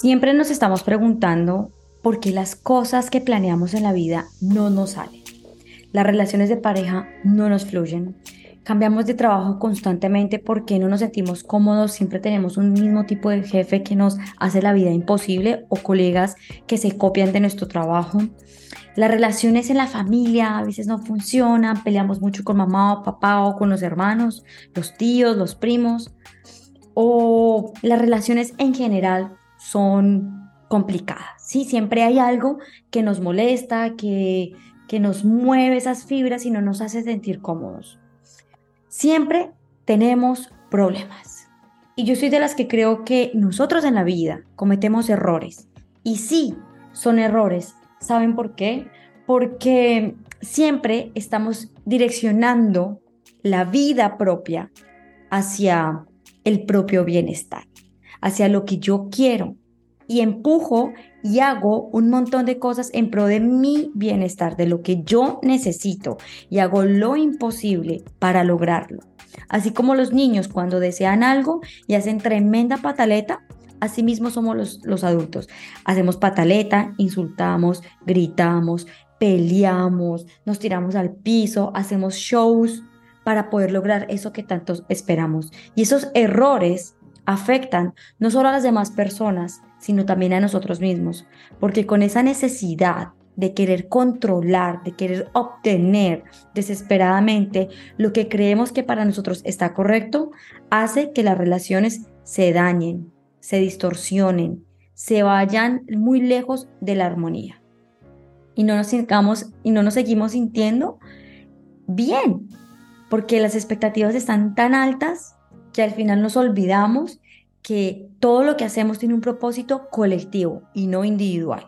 Siempre nos estamos preguntando por qué las cosas que planeamos en la vida no nos salen. Las relaciones de pareja no nos fluyen. Cambiamos de trabajo constantemente porque no nos sentimos cómodos, siempre tenemos un mismo tipo de jefe que nos hace la vida imposible o colegas que se copian de nuestro trabajo. Las relaciones en la familia a veces no funcionan, peleamos mucho con mamá o papá o con los hermanos, los tíos, los primos. O las relaciones en general son complicadas. Sí, siempre hay algo que nos molesta, que, que nos mueve esas fibras y no nos hace sentir cómodos. Siempre tenemos problemas. Y yo soy de las que creo que nosotros en la vida cometemos errores. Y sí, son errores. ¿Saben por qué? Porque siempre estamos direccionando la vida propia hacia el propio bienestar hacia lo que yo quiero y empujo y hago un montón de cosas en pro de mi bienestar, de lo que yo necesito y hago lo imposible para lograrlo. Así como los niños cuando desean algo y hacen tremenda pataleta, así mismo somos los, los adultos. Hacemos pataleta, insultamos, gritamos, peleamos, nos tiramos al piso, hacemos shows para poder lograr eso que tantos esperamos. Y esos errores afectan no solo a las demás personas, sino también a nosotros mismos, porque con esa necesidad de querer controlar, de querer obtener desesperadamente lo que creemos que para nosotros está correcto, hace que las relaciones se dañen, se distorsionen, se vayan muy lejos de la armonía. Y no nos y no nos seguimos sintiendo bien, porque las expectativas están tan altas que al final nos olvidamos que todo lo que hacemos tiene un propósito colectivo y no individual.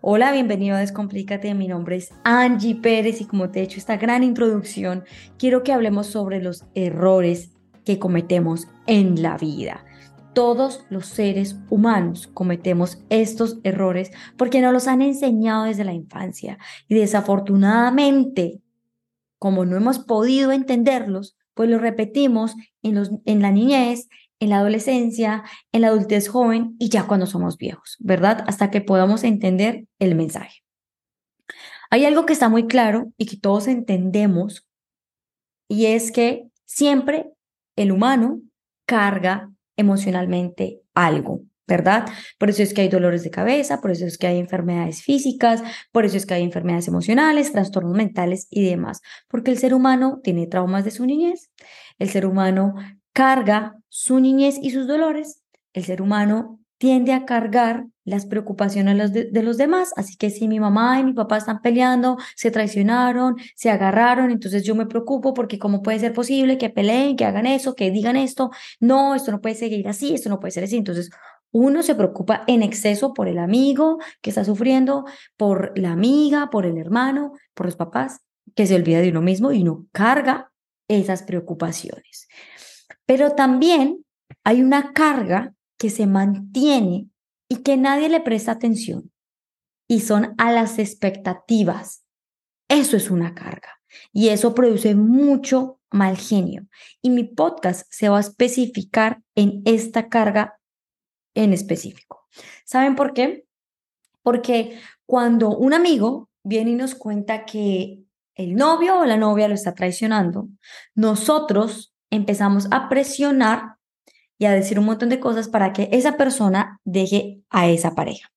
Hola, bienvenido a Descomplícate. Mi nombre es Angie Pérez y como te he hecho esta gran introducción, quiero que hablemos sobre los errores que cometemos en la vida. Todos los seres humanos cometemos estos errores porque nos los han enseñado desde la infancia y desafortunadamente, como no hemos podido entenderlos, pues lo repetimos en, los, en la niñez, en la adolescencia, en la adultez joven y ya cuando somos viejos, ¿verdad? Hasta que podamos entender el mensaje. Hay algo que está muy claro y que todos entendemos y es que siempre el humano carga emocionalmente algo. ¿Verdad? Por eso es que hay dolores de cabeza, por eso es que hay enfermedades físicas, por eso es que hay enfermedades emocionales, trastornos mentales y demás, porque el ser humano tiene traumas de su niñez, el ser humano carga su niñez y sus dolores, el ser humano tiende a cargar las preocupaciones de, los demás. Así que si mi mamá y mi papá están peleando, se traicionaron, se agarraron, entonces yo me preocupo porque cómo puede ser posible que peleen, que hagan eso, que digan esto. No, esto no puede seguir así, esto no puede ser así. Entonces uno se preocupa en exceso por el amigo que está sufriendo, por la amiga, por el hermano, por los papás, que se olvida de uno mismo y no carga esas preocupaciones. Pero también hay una carga que se mantiene y que nadie le presta atención y son a las expectativas. Eso es una carga y eso produce mucho mal genio. Y mi podcast se va a especificar en esta carga en específico. ¿Saben por qué? Porque cuando un amigo viene y nos cuenta que el novio o la novia lo está traicionando, nosotros empezamos a presionar y a decir un montón de cosas para que esa persona deje a esa pareja.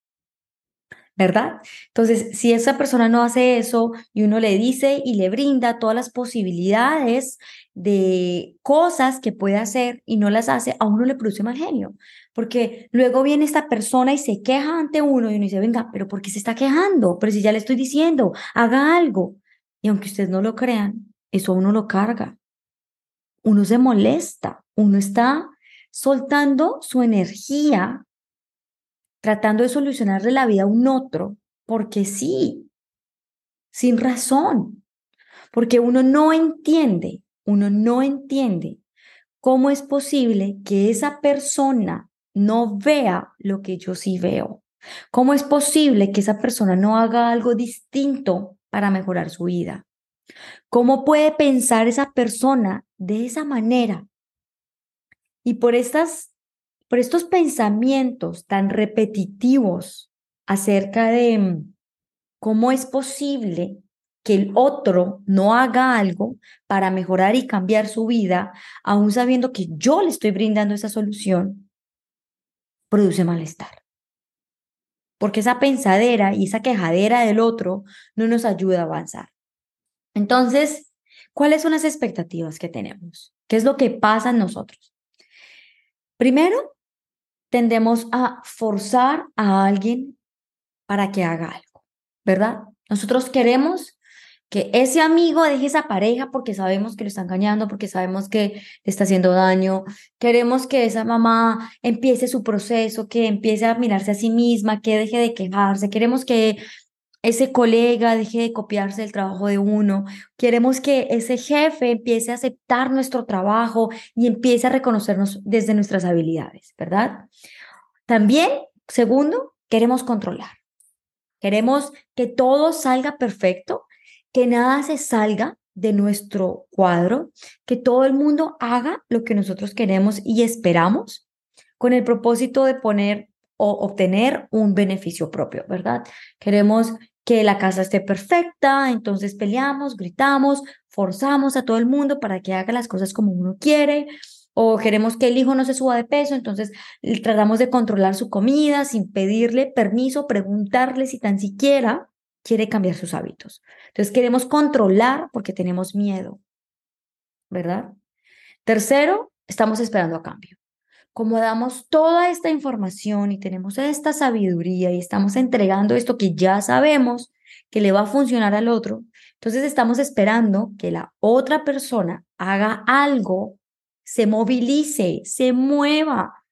¿Verdad? Entonces, si esa persona no hace eso y uno le dice y le brinda todas las posibilidades de cosas que puede hacer y no las hace, a uno le produce mal genio, porque luego viene esta persona y se queja ante uno y uno dice, venga, pero ¿por qué se está quejando? Pero si ya le estoy diciendo, haga algo. Y aunque ustedes no lo crean, eso a uno lo carga. Uno se molesta, uno está soltando su energía tratando de solucionarle la vida a un otro, porque sí, sin razón, porque uno no entiende, uno no entiende cómo es posible que esa persona no vea lo que yo sí veo. ¿Cómo es posible que esa persona no haga algo distinto para mejorar su vida? ¿Cómo puede pensar esa persona de esa manera? Y por estas por estos pensamientos tan repetitivos acerca de mm, cómo es posible que el otro no haga algo para mejorar y cambiar su vida, aún sabiendo que yo le estoy brindando esa solución, produce malestar. Porque esa pensadera y esa quejadera del otro no nos ayuda a avanzar. Entonces, ¿cuáles son las expectativas que tenemos? ¿Qué es lo que pasa en nosotros? Primero, tendemos a forzar a alguien para que haga algo, ¿verdad? Nosotros queremos que ese amigo deje esa pareja porque sabemos que lo está engañando, porque sabemos que le está haciendo daño. Queremos que esa mamá empiece su proceso, que empiece a mirarse a sí misma, que deje de quejarse. Queremos que ese colega deje de copiarse el trabajo de uno. Queremos que ese jefe empiece a aceptar nuestro trabajo y empiece a reconocernos desde nuestras habilidades, ¿verdad? También, segundo, queremos controlar. Queremos que todo salga perfecto, que nada se salga de nuestro cuadro, que todo el mundo haga lo que nosotros queremos y esperamos con el propósito de poner o obtener un beneficio propio, ¿verdad? Queremos que la casa esté perfecta, entonces peleamos, gritamos, forzamos a todo el mundo para que haga las cosas como uno quiere, o queremos que el hijo no se suba de peso, entonces tratamos de controlar su comida sin pedirle permiso, preguntarle si tan siquiera quiere cambiar sus hábitos. Entonces queremos controlar porque tenemos miedo, ¿verdad? Tercero, estamos esperando a cambio como damos toda esta información y tenemos esta sabiduría y estamos entregando esto que ya sabemos que le va a funcionar al otro, entonces estamos esperando que la otra persona haga algo, se movilice, se mueva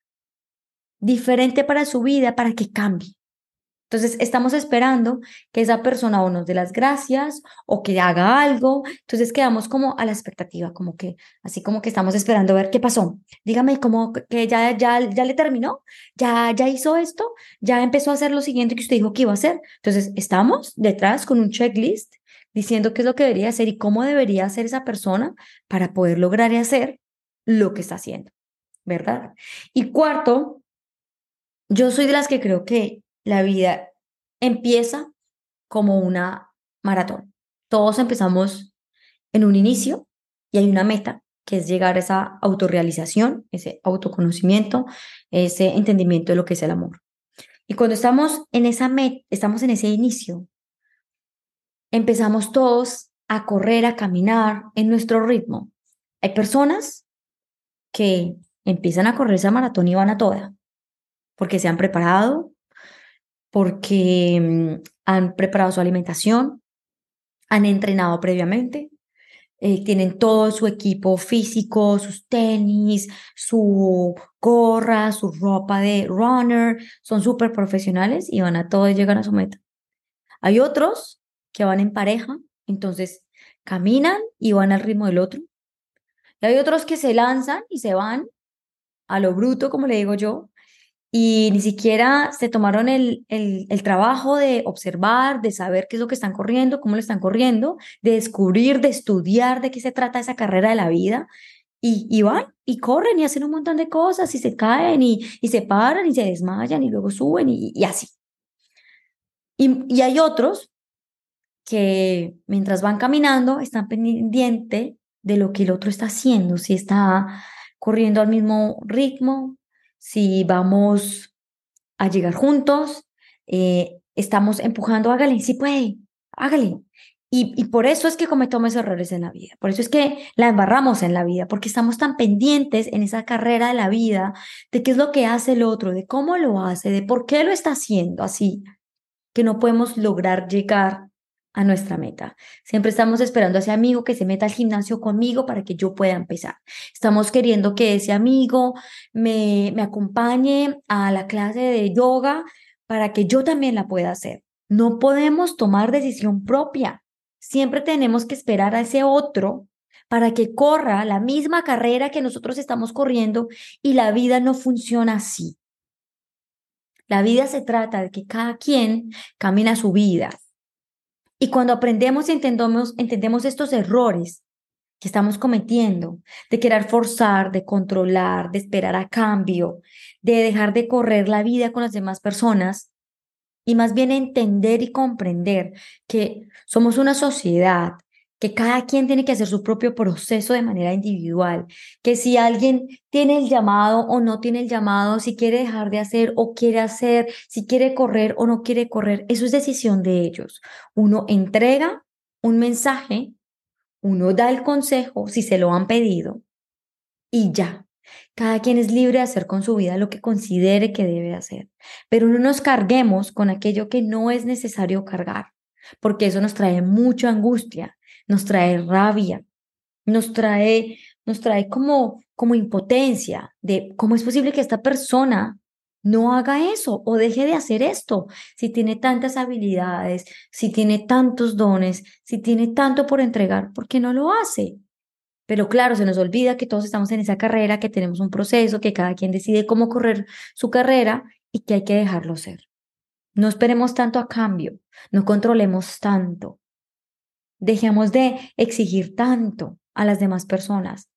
diferente para su vida, para que cambie. Entonces, estamos esperando que esa persona o nos dé las gracias o que haga algo. Entonces, quedamos como a la expectativa, como que, así como que estamos esperando a ver qué pasó. Dígame, como que ya, ya, ya le terminó, ya, ya hizo esto, ya empezó a hacer lo siguiente que usted dijo que iba a hacer. Entonces, estamos detrás con un checklist diciendo qué es lo que debería hacer y cómo debería hacer esa persona para poder lograr y hacer lo que está haciendo, ¿verdad? Y cuarto, yo soy de las que creo que la vida empieza como una maratón. Todos empezamos en un inicio y hay una meta, que es llegar a esa autorrealización, ese autoconocimiento, ese entendimiento de lo que es el amor. Y cuando estamos en esa meta, estamos en ese inicio, empezamos todos a correr, a caminar en nuestro ritmo. Hay personas que empiezan a correr esa maratón y van a toda, porque se han preparado, porque mm, han preparado su alimentación, han entrenado previamente, eh, tienen todo su equipo físico, sus tenis, su gorra, su ropa de runner, son súper profesionales y van a todo y llegan a su meta. Hay otros que van en pareja, entonces caminan y van al ritmo del otro. Y hay otros que se lanzan y se van a lo bruto, como le digo yo, y ni siquiera se tomaron el, el, trabajo de observar, de saber qué es lo que están corriendo, cómo lo están corriendo, de descubrir, de estudiar de qué se trata esa carrera de la vida. Y, y van y corren y hacen un montón de cosas y se caen y, y se paran y se desmayan y luego suben y, y así. Y, y hay otros que mientras van caminando están pendientes de lo que el otro está haciendo, si está corriendo al mismo ritmo, si vamos a llegar juntos, eh, estamos empujando, hágale, sí puede, hágale. Y, y, por eso es que cometemos errores en la vida, por eso es que la embarramos en la vida, porque estamos tan pendientes en esa carrera de la vida de qué es lo que hace el otro, de cómo lo hace, de por qué lo está haciendo así, que no podemos lograr llegar a nuestra meta. Siempre estamos esperando a ese amigo que se meta al gimnasio conmigo para que yo pueda empezar. Estamos queriendo que ese amigo me, me acompañe a la clase de yoga para que yo también la pueda hacer. No podemos tomar decisión propia. Siempre tenemos que esperar a ese otro para que corra la misma carrera que nosotros estamos corriendo y la vida no funciona así. La vida se trata de que cada quien camina su vida, y cuando aprendemos y entendemos, entendemos estos errores que estamos cometiendo, de querer forzar, de controlar, de esperar a cambio, de dejar de correr la vida con las demás personas y más bien entender y comprender que somos una sociedad, que cada quien tiene que hacer su propio proceso de manera individual, que si alguien tiene el llamado o no tiene el llamado, si quiere dejar de hacer o quiere hacer, si quiere correr o no quiere correr, eso es decisión de ellos. Uno entrega un mensaje, uno da el consejo si se lo han pedido y ya. Cada quien es libre de hacer con su vida lo que considere que debe hacer, pero no nos carguemos con aquello que no es necesario cargar, porque eso nos trae mucha angustia, nos trae rabia, nos trae, nos trae como, como impotencia de cómo es posible que esta persona no haga eso o deje de hacer esto, si tiene tantas habilidades, si tiene tantos dones, si tiene tanto por entregar, ¿por qué no lo hace? Pero claro, se nos olvida que todos estamos en esa carrera, que tenemos un proceso, que cada quien decide cómo correr su carrera y que hay que dejarlo ser. No esperemos tanto a cambio, no controlemos tanto, dejemos de exigir tanto a las demás personas.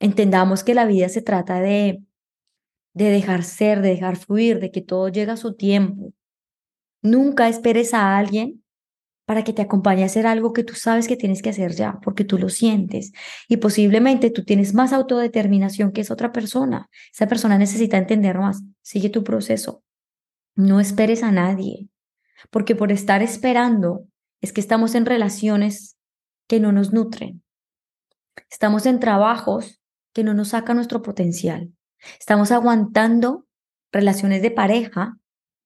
Entendamos que la vida se trata de, de dejar ser, de dejar fluir, de que todo llega a su tiempo. Nunca esperes a alguien para que te acompañe a hacer algo que tú sabes que tienes que hacer ya, porque tú lo sientes. Y posiblemente tú tienes más autodeterminación que esa otra persona. Esa persona necesita entender más. Sigue tu proceso. No esperes a nadie, porque por estar esperando es que estamos en relaciones que no nos nutren. Estamos en trabajos que no nos sacan nuestro potencial. Estamos aguantando relaciones de pareja,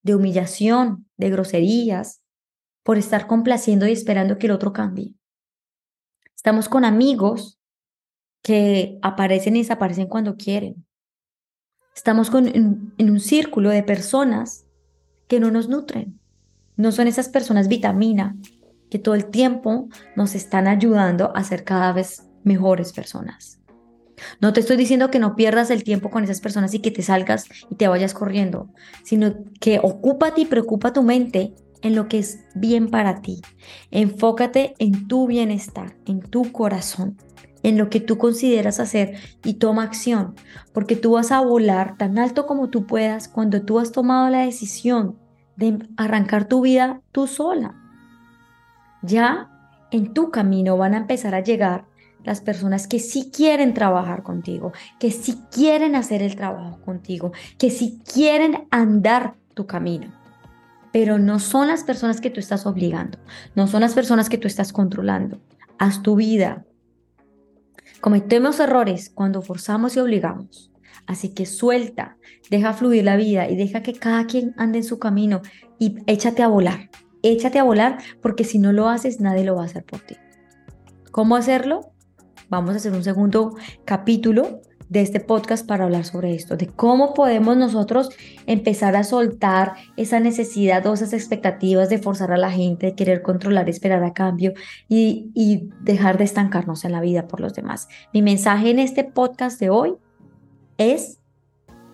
de humillación, de groserías, por estar complaciendo y esperando que el otro cambie. Estamos con amigos que aparecen y desaparecen cuando quieren. Estamos en un círculo de personas que no nos nutren. No son esas personas vitamina que todo el tiempo nos están ayudando a ser cada vez mejores personas. No te estoy diciendo que no pierdas el tiempo con esas personas y que te salgas y te vayas corriendo, sino que ocúpate y preocupa tu mente en lo que es bien para ti. Enfócate en tu bienestar, en tu corazón, en lo que tú consideras hacer y toma acción, porque tú vas a volar tan alto como tú puedas cuando tú has tomado la decisión de arrancar tu vida tú sola. Ya en tu camino van a empezar a llegar las personas que sí quieren trabajar contigo, que sí quieren hacer el trabajo contigo, que sí quieren andar tu camino pero no son las personas que tú estás obligando, no son las personas que tú estás controlando. Haz tu vida. Cometemos errores cuando forzamos y obligamos. Así que suelta, deja fluir la vida y deja que cada quien ande en su camino y échate a volar. Échate a volar porque si no lo haces, nadie lo va a hacer por ti. ¿Cómo hacerlo? Vamos a hacer un segundo capítulo de este podcast para hablar sobre esto, de cómo podemos nosotros empezar a soltar esa necesidad o esas expectativas de forzar a la gente, de querer controlar, esperar a cambio y, y dejar de estancarnos en la vida por los demás. Mi mensaje en este podcast de hoy es,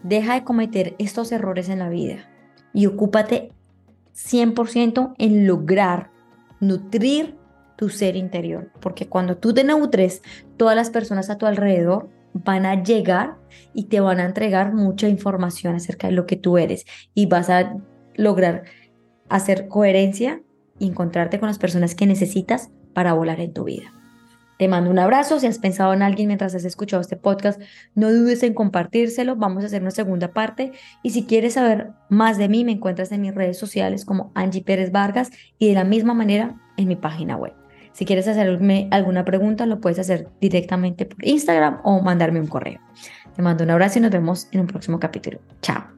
deja de cometer estos errores en la vida y ocúpate 100% en lograr nutrir tu ser interior, porque cuando tú te nutres, todas las personas a tu alrededor van a llegar y te van a entregar mucha información acerca de lo que tú eres y vas a lograr hacer coherencia y encontrarte con las personas que necesitas para volar en tu vida. Te mando un abrazo. Si has pensado en alguien mientras has escuchado este podcast, no dudes en compartírselo. Vamos a hacer una segunda parte. Y si quieres saber más de mí, me encuentras en mis redes sociales como Angie Pérez Vargas y de la misma manera en mi página web. Si quieres hacerme alguna pregunta, lo puedes hacer directamente por Instagram o mandarme un correo. Te mando un abrazo y nos vemos en un próximo capítulo. Chao.